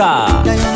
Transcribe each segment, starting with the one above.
Fiesta.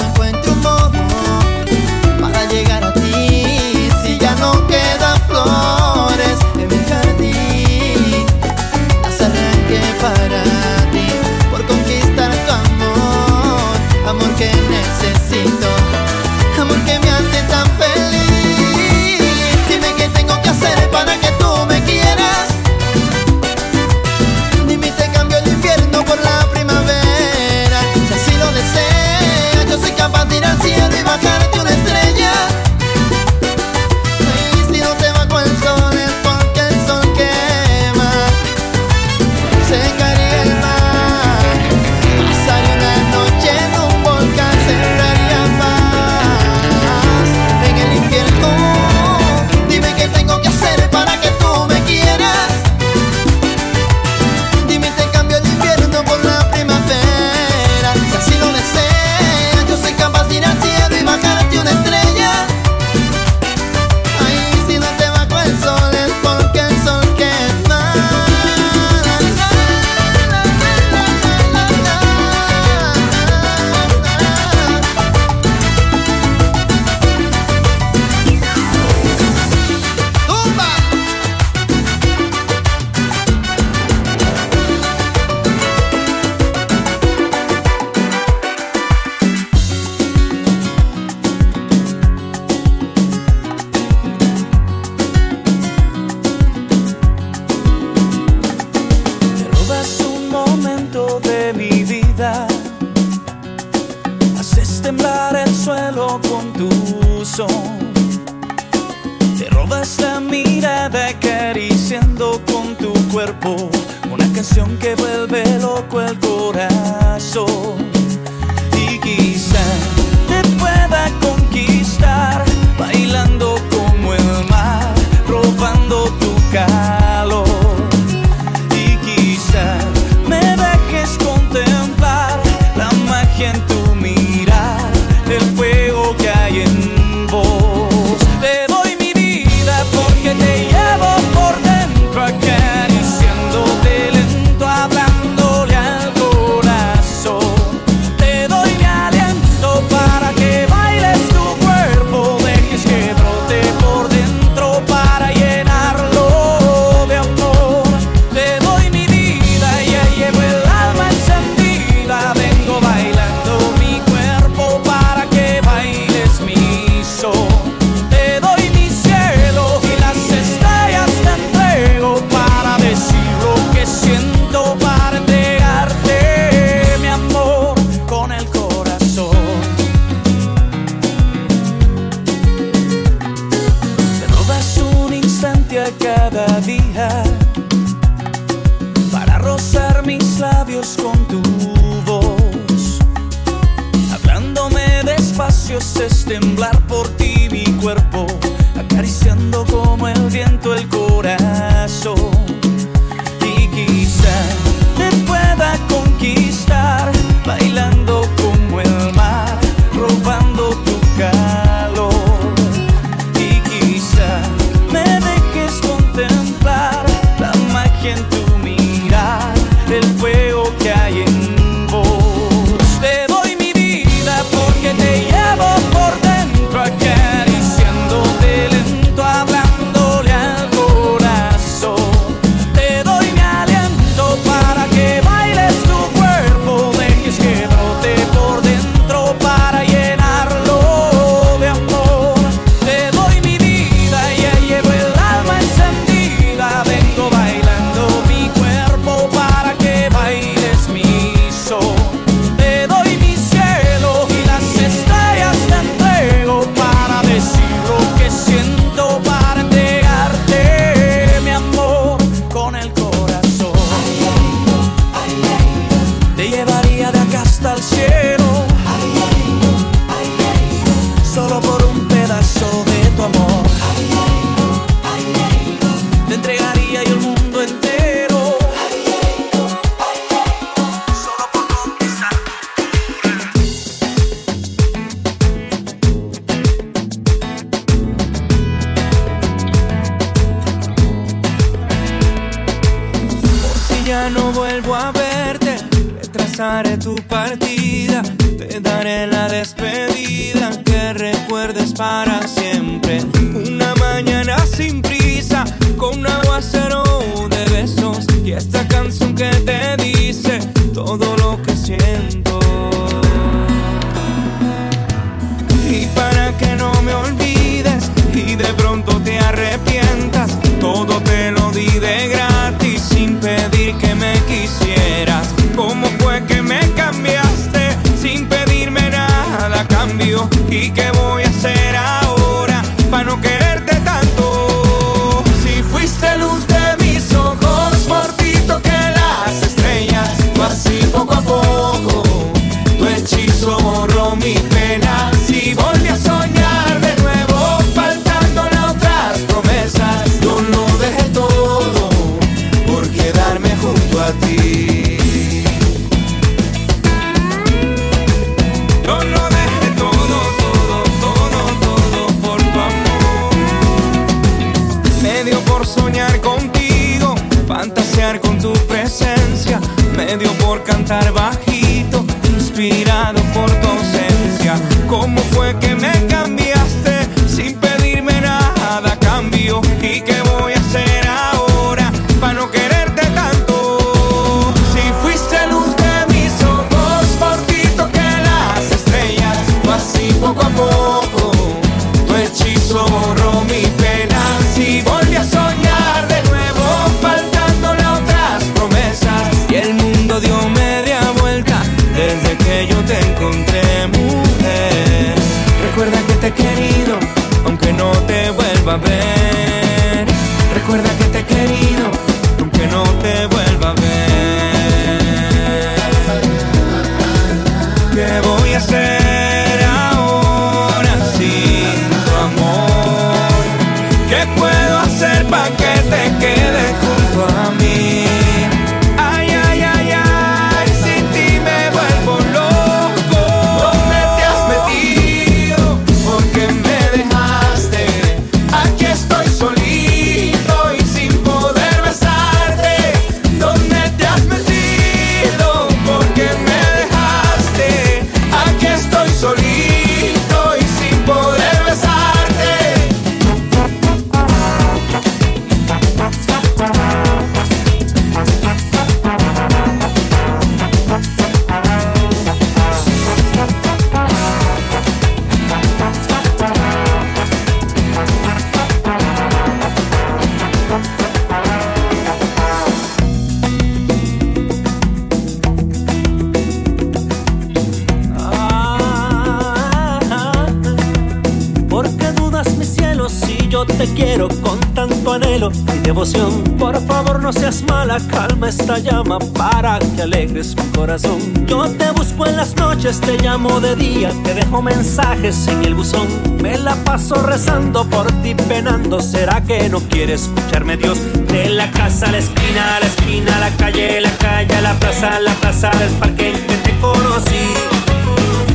cada día para rozar mis labios con tu voz. Hablándome despacio es temblar por ti mi cuerpo, acariciando como el viento el corazón abrazaré tu partida, te daré la despedida que recuerdes para siempre. Una mañana sin prisa, con un aguacero de besos y esta canción que te dice todo lo que siento. Y para que no me olvides y de pronto te arrepientas, todo te lo di ¿Y qué yo te encontré, mujer. Recuerda que te he querido, aunque no te vuelva a ver. Esta llama para que alegres mi corazón. Yo te busco en las noches, te llamo de día, te dejo mensajes en el buzón. Me la paso rezando por ti penando, ¿será que no quieres escucharme Dios? De la casa a la esquina, a la esquina, a la calle, la calle, a la plaza, a la plaza, del parque en que te conocí.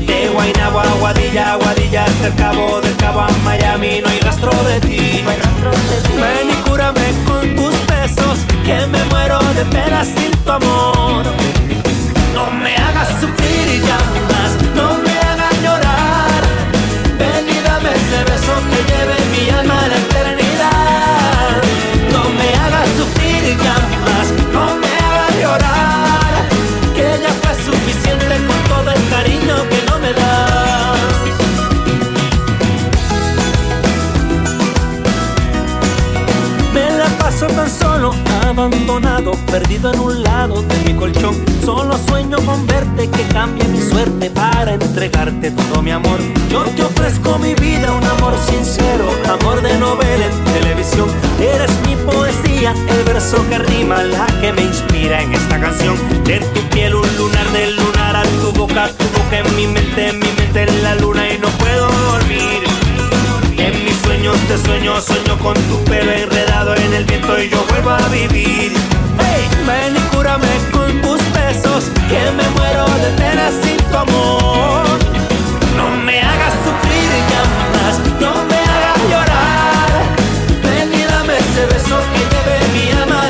De Guaynabo a Guadilla, Guadilla hasta el cabo, del cabo a Miami, no hay rastro de ti. Ven y cúrame de sin tu amor. No me hagas sufrir ya perdido en un lado de mi colchón. Solo sueño con verte que cambie mi suerte para entregarte todo mi amor. Yo te ofrezco mi vida, un amor sincero, amor de novela en televisión. Eres mi poesía, el verso que rima, la que me inspira en esta canción. De tu piel un lunar del lunar a tu boca, tu boca en mi mente, en mi mente en la luna y no puedo dormir. En mis sueños te sueño, sueño con tu pelo enredado en el viento y yo vuelvo a vivir. Hey, ven y cúrame con tus besos, que me muero de pena sin tu amor. No me hagas sufrir ya más, no me hagas llorar. Ven y dame ese beso que lleve mi alma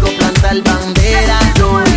Pacífico plantar bandera.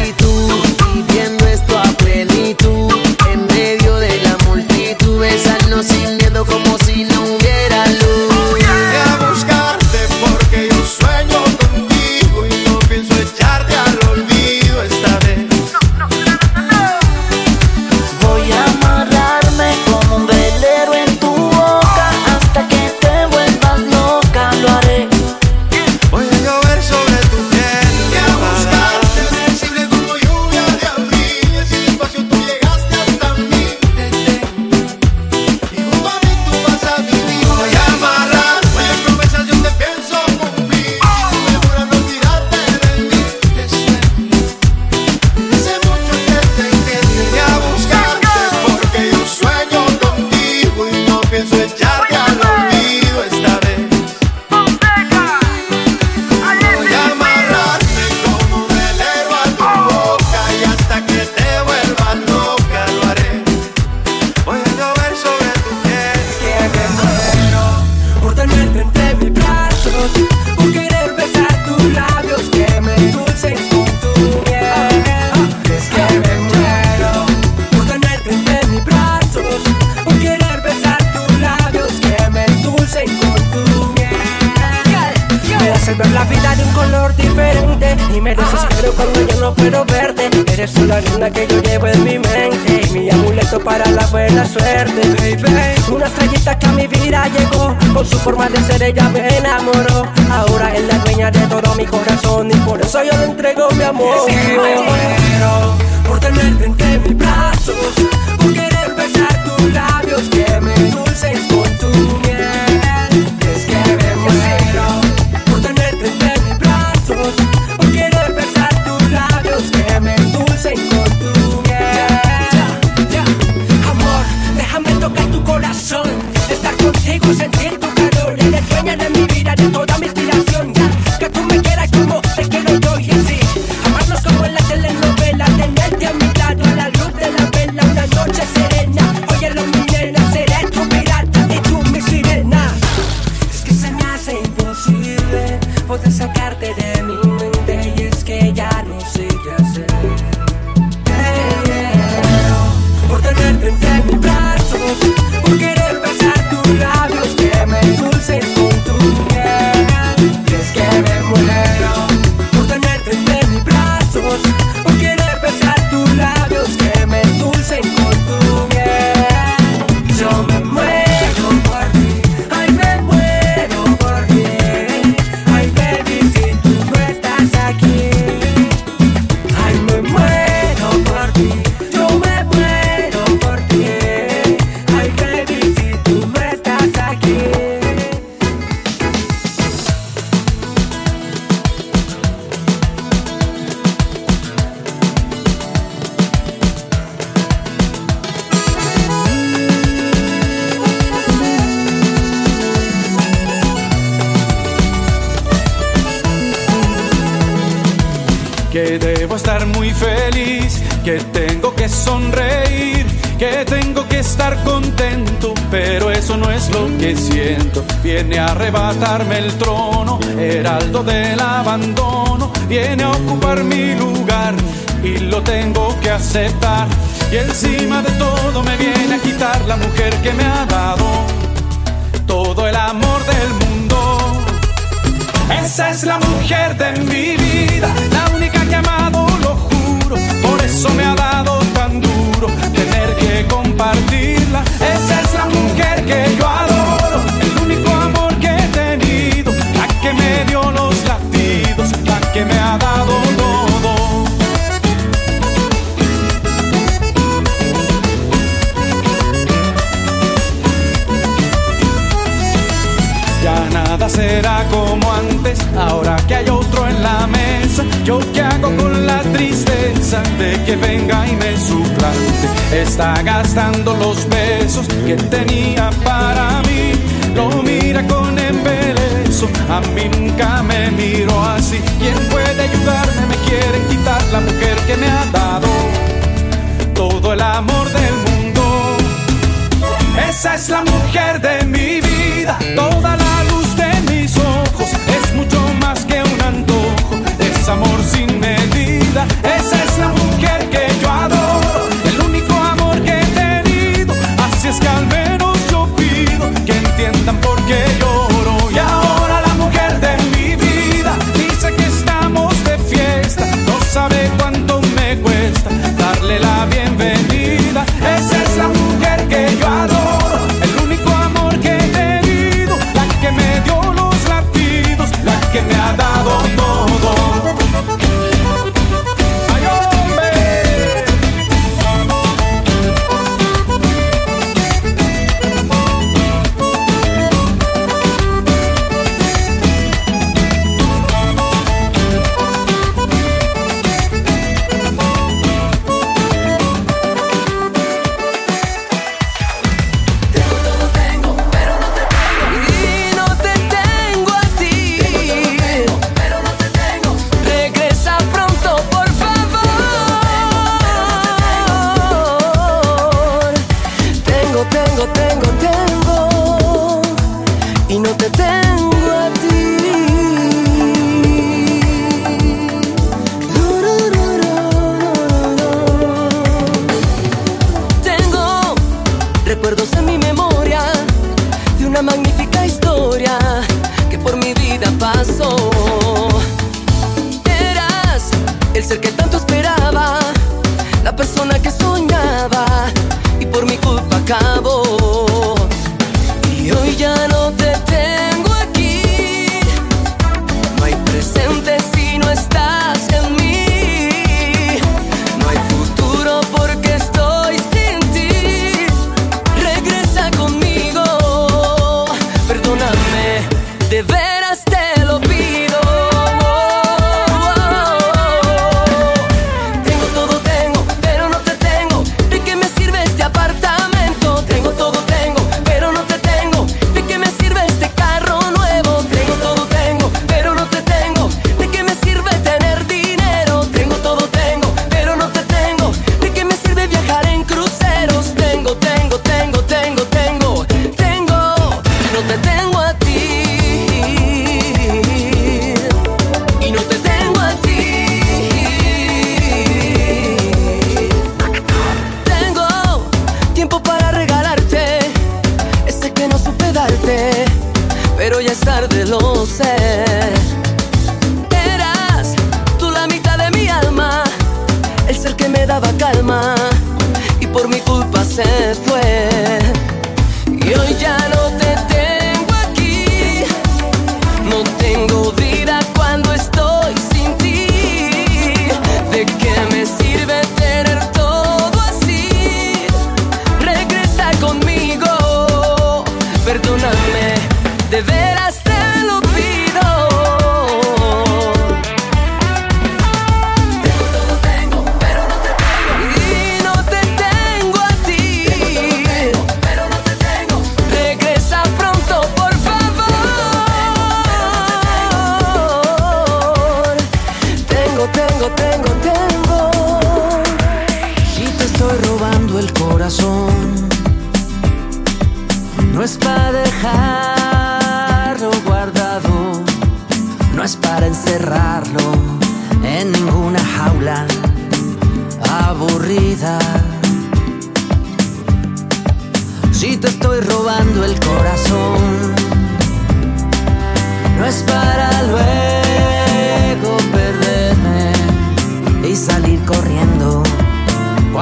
Pero eso no es lo que siento. Viene a arrebatarme el trono, heraldo del abandono, viene a ocupar mi lugar y lo tengo que aceptar. Y encima de todo me viene a quitar la mujer que me ha dado todo el amor del mundo. Esa es la mujer de mi vida, la única que amado, lo juro. Por eso me ha dado tan duro tener que compartirla. Esa es la mujer que yo adoro, el único amor que he tenido, la que me dio los latidos, la que me ha dado todo. Ya nada será como antes, ahora que hay otro en la mesa. Yo qué hago con la tristeza de que venga y me suplante. Está gastando los besos que tenía para mí. Lo mira con embeleso, a mí nunca me miro así. ¿Quién puede ayudarme? Me quieren quitar la mujer que me ha dado todo el amor del mundo. Esa es la mujer de mi vida, toda la es amor sin medida. Esa es la mujer que yo adoro, el único amor que he tenido. Así es que al menos yo pido que entiendan por qué lloro. Y ahora la mujer de mi vida dice que estamos de fiesta, no sabe cuánto me cuesta darle la bienvenida.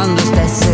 quando stesse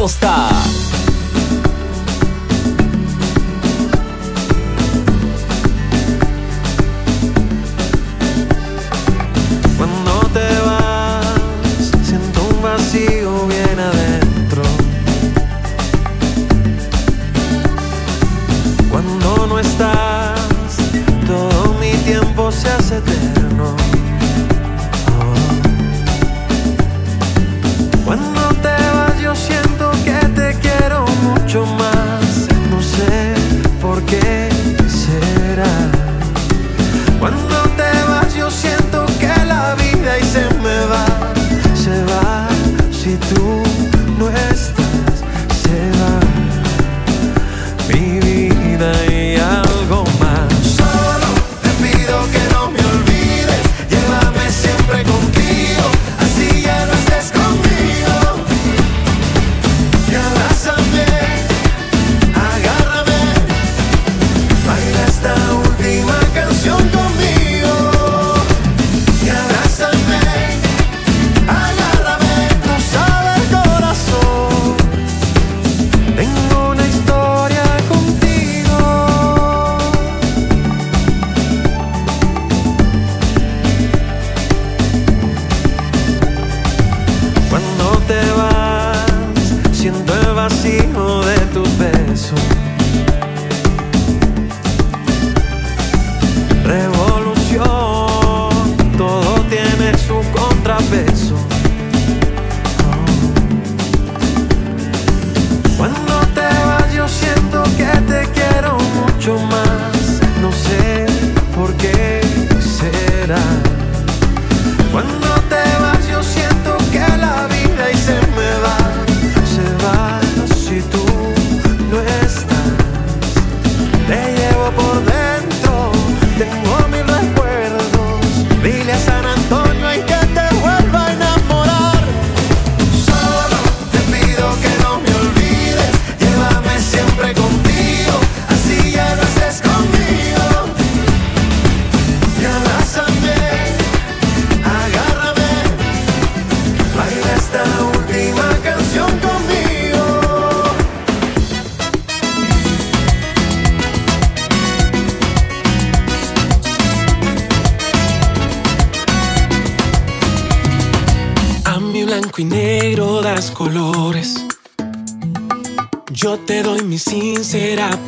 Costa.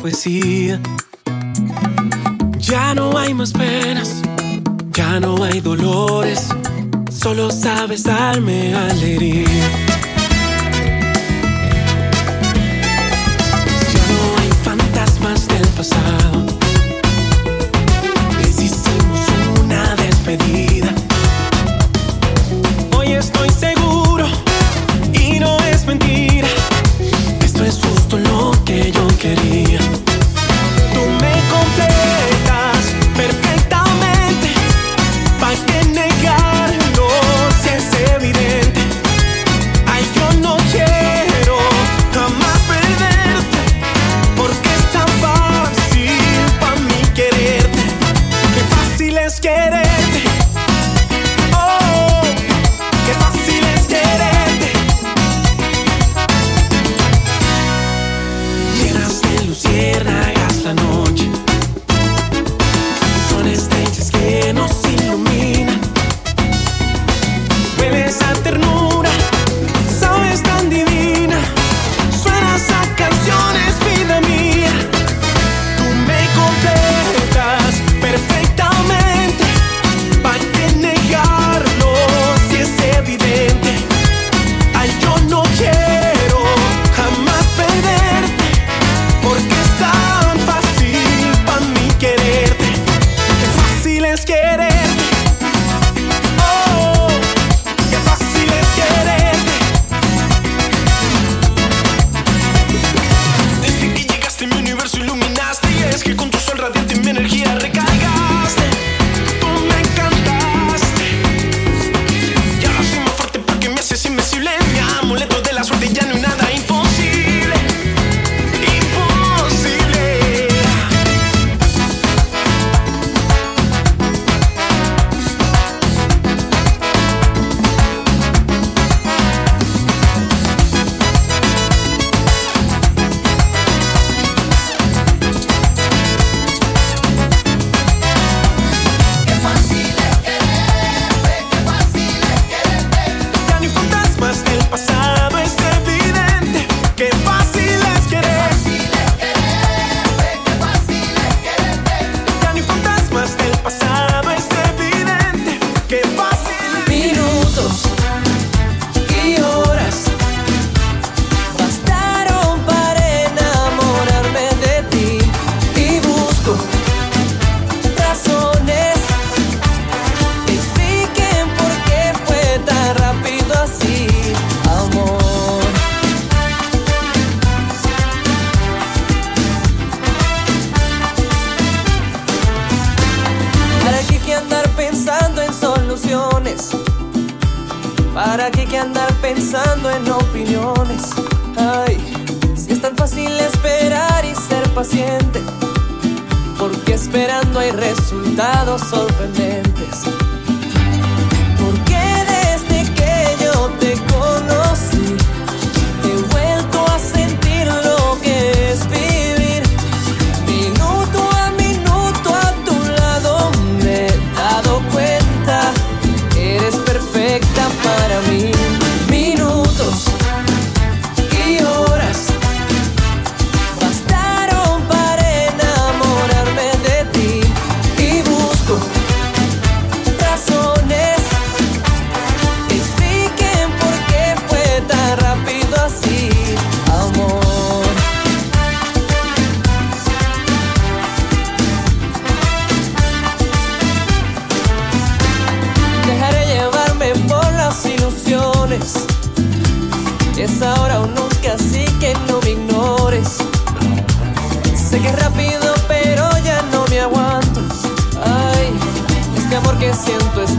poesía. Ya no hay más penas, ya no hay dolores, solo sabes darme alegría. Ya no hay fantasmas del pasado, les hicimos una despedida. Hoy estoy seguro y no es mentira, esto es justo lo que yo quería.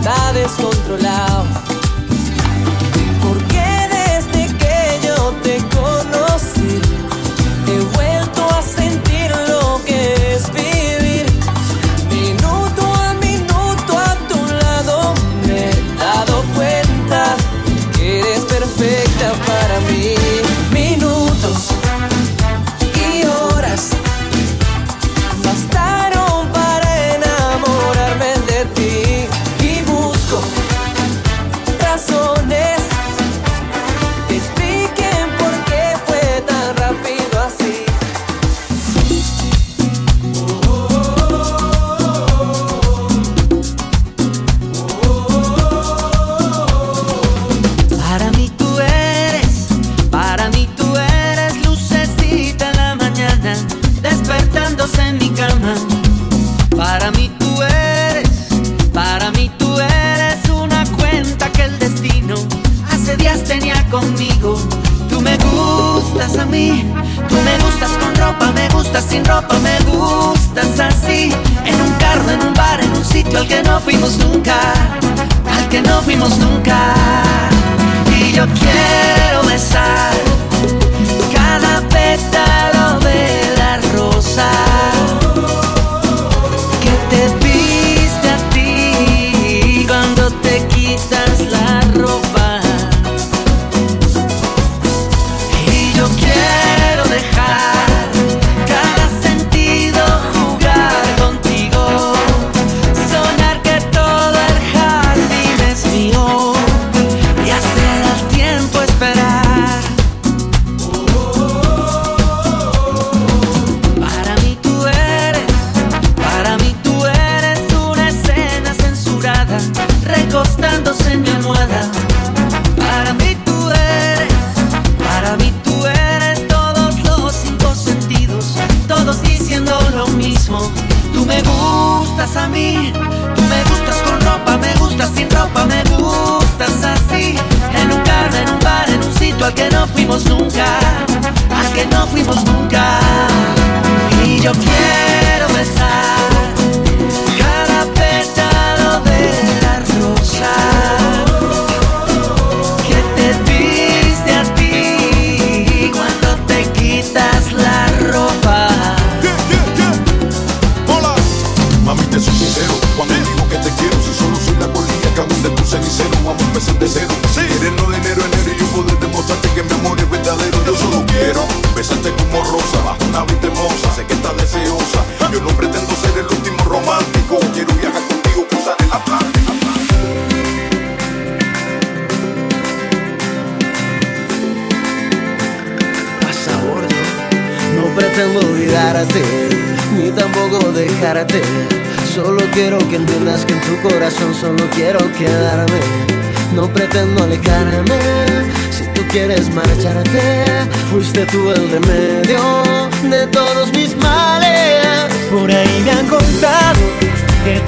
está descontrolado.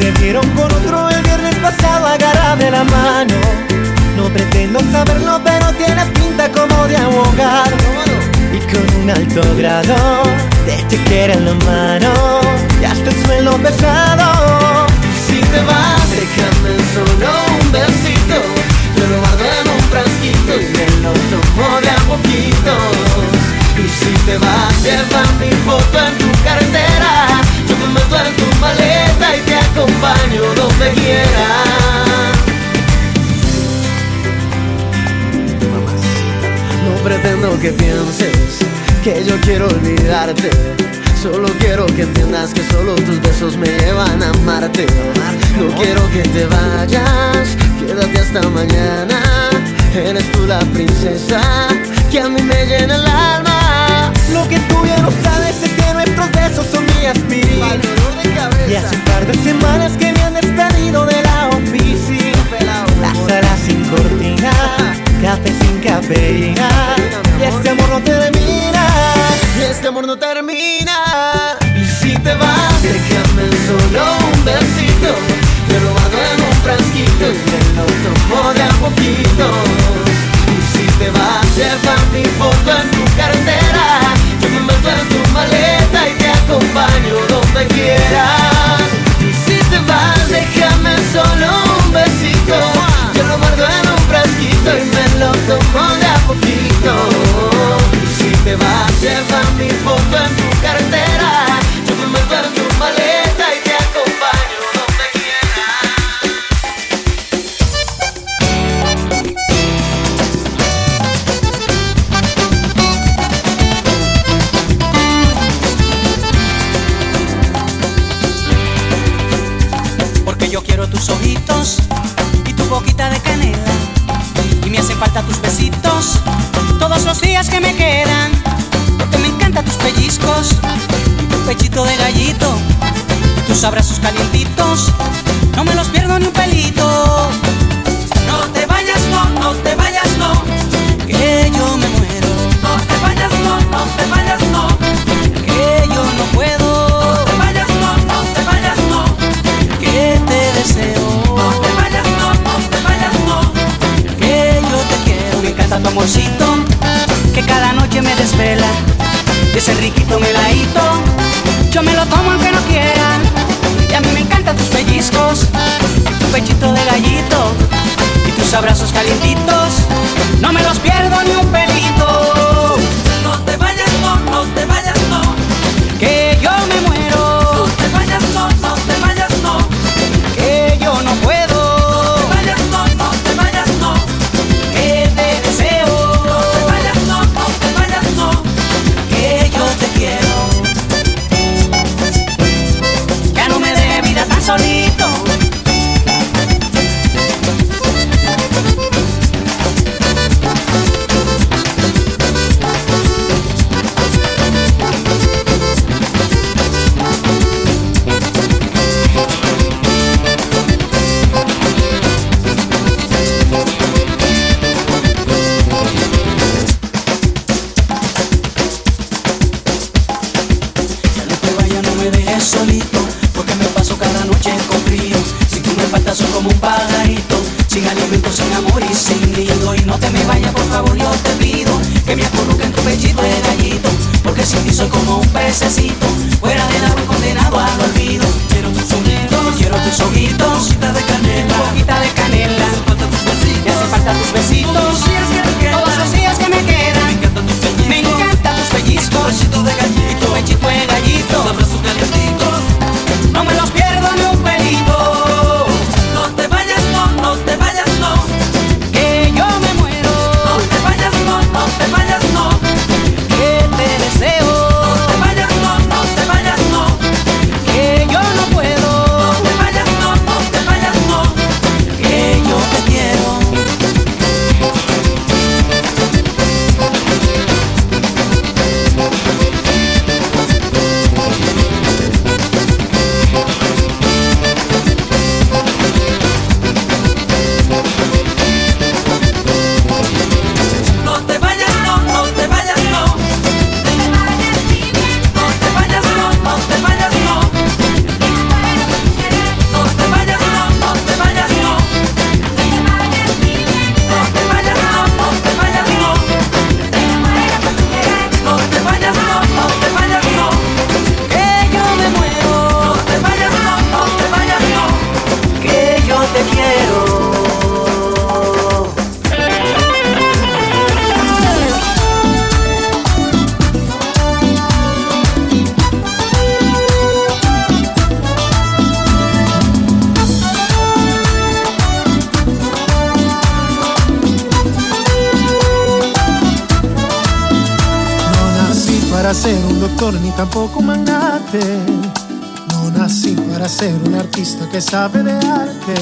Te vieron con otro el viernes pasado, agárrame la mano. No pretendo saberlo, pero tienes pinta como de abogado. Y con un alto grado de te quiero en la mano, y hasta el suelo pesado. Si te vas, déjame solo un besito. Yo lo guardo en un frasquito y me lo tomo de a poquitos. Y si te vas, lleva mi foto en tu cartera. Me meto en tu maleta y te acompaño donde quieras. No pretendo que pienses que yo quiero olvidarte. Solo quiero que entiendas que solo tus besos me llevan a amarte. No quiero que te vayas, quédate hasta mañana. Eres tú la princesa que a mí me llena el alma. Lo que tú no sabes nuestros besos son mi aspirina. Y hace un par de semanas que me han despedido de la oficina. La sala sin cortina, café sin cafeína. Y este amor no termina. Y este amor no termina. Y si te vas, déjame solo un besito. Yo lo guardo en un frasquito y me lo tomo de a poquitos. Y si te vas, lleva mi foto en tu cartera. Maleta y te acompaño donde quieras. Y si te vas, déjame solo un besito. Yo lo guardo en un frasquito y me lo tomo de a poquito. Y si te vas, lleva mi foto en tu cartera. Abrazos calientitos, abrazos calientes. ni tampoco un magnate. No nací para ser un artista que sabe de arte.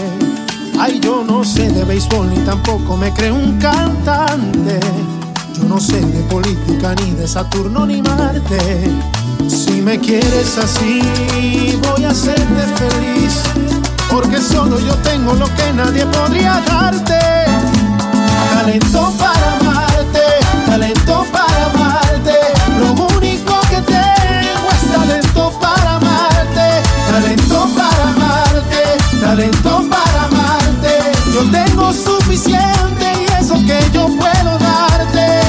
Ay, yo no sé de béisbol ni tampoco me creo un cantante. Yo no sé de política ni de Saturno ni Marte. Si me quieres así, voy a hacerte feliz. Porque solo yo tengo lo que nadie podría darte. Talento para Yo tengo suficiente y eso que yo puedo darte.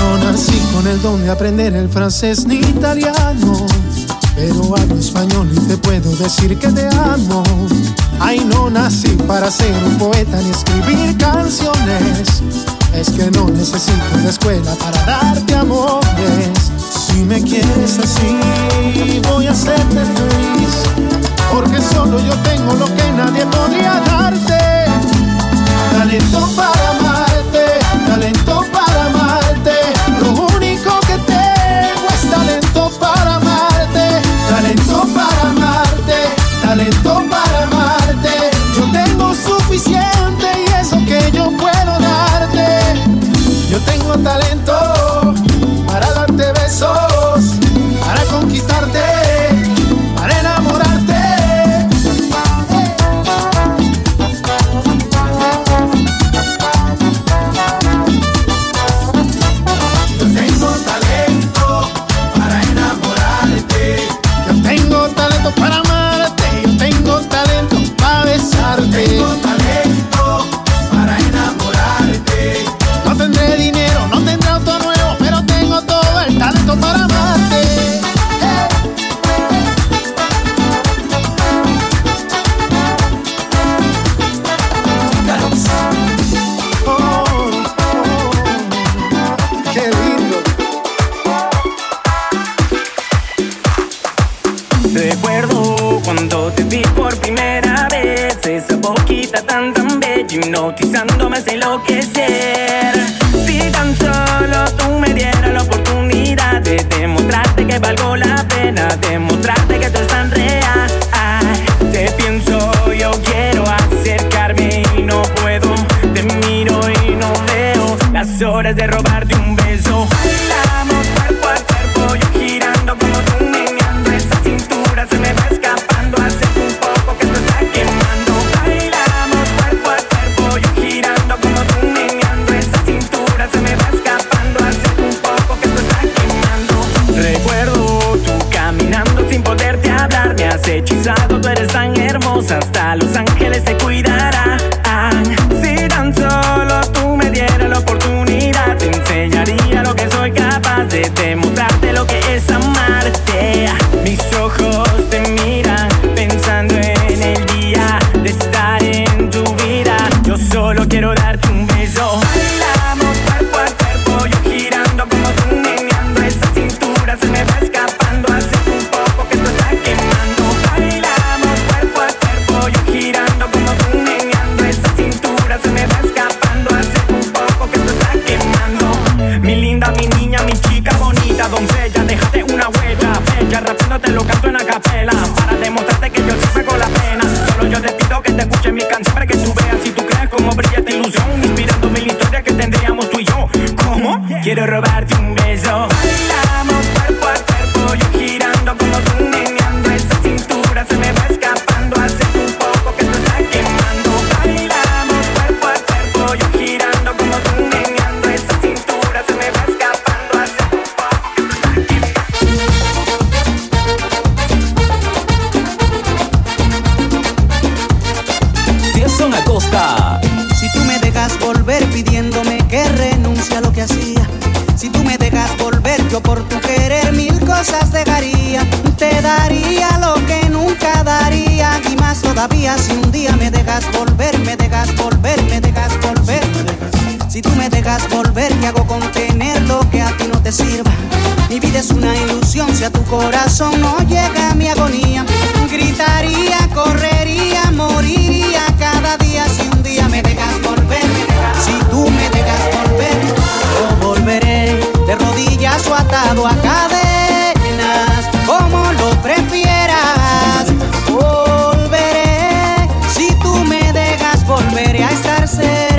No nací con el don de aprender el francés ni italiano. Pero hablo español y te puedo decir que te amo. Ay, no nací para ser un poeta ni escribir canciones es que no necesito una escuela para darte amores. Si me quieres así, voy a hacerte feliz. Porque solo yo tengo lo que nadie podría darte. Talento para amarte, talento atado a cadenas, como lo prefieras. Volveré, si tú me dejas, volveré a estar cerca.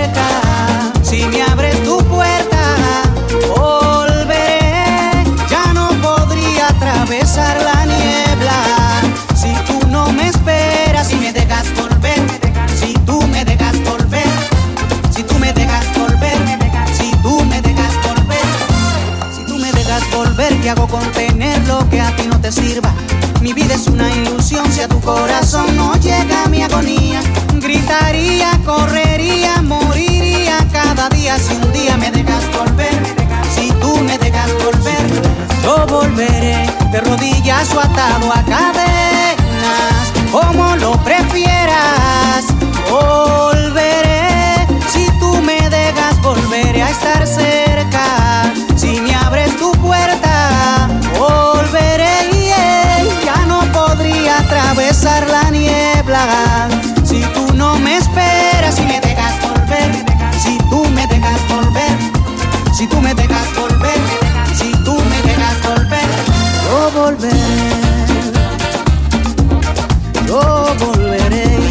sirva. Mi vida es una ilusión, si a tu corazón no llega mi agonía. Gritaría, correría, moriría cada día si un día me dejas volver. Si tú me dejas volver, yo volveré de rodillas o atado a cadenas, como lo prefieras. Oh, volver, yo volveré.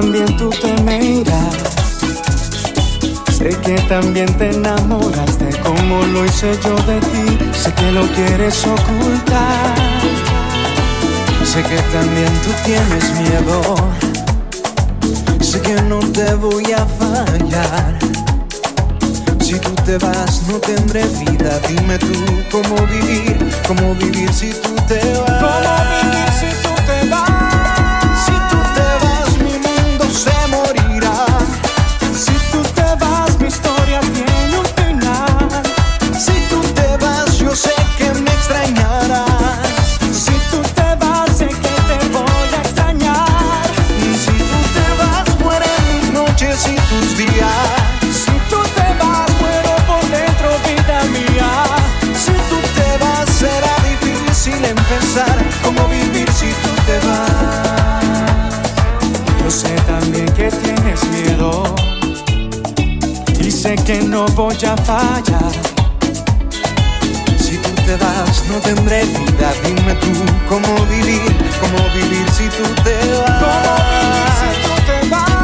también tú te me irás. Sé que también te enamoras de cómo lo hice yo de ti. Sé que lo quieres ocultar. Sé que también tú tienes miedo. Sé que no te voy a fallar. Si tú te vas no tendré vida. Dime tú cómo vivir, cómo vivir si tú te vas. ¿Cómo vivir si que no voy a fallar. Si tú te vas, no tendré vida. Dime tú cómo vivir, cómo vivir si tú te vas. ¿Cómo vivir si tú te vas?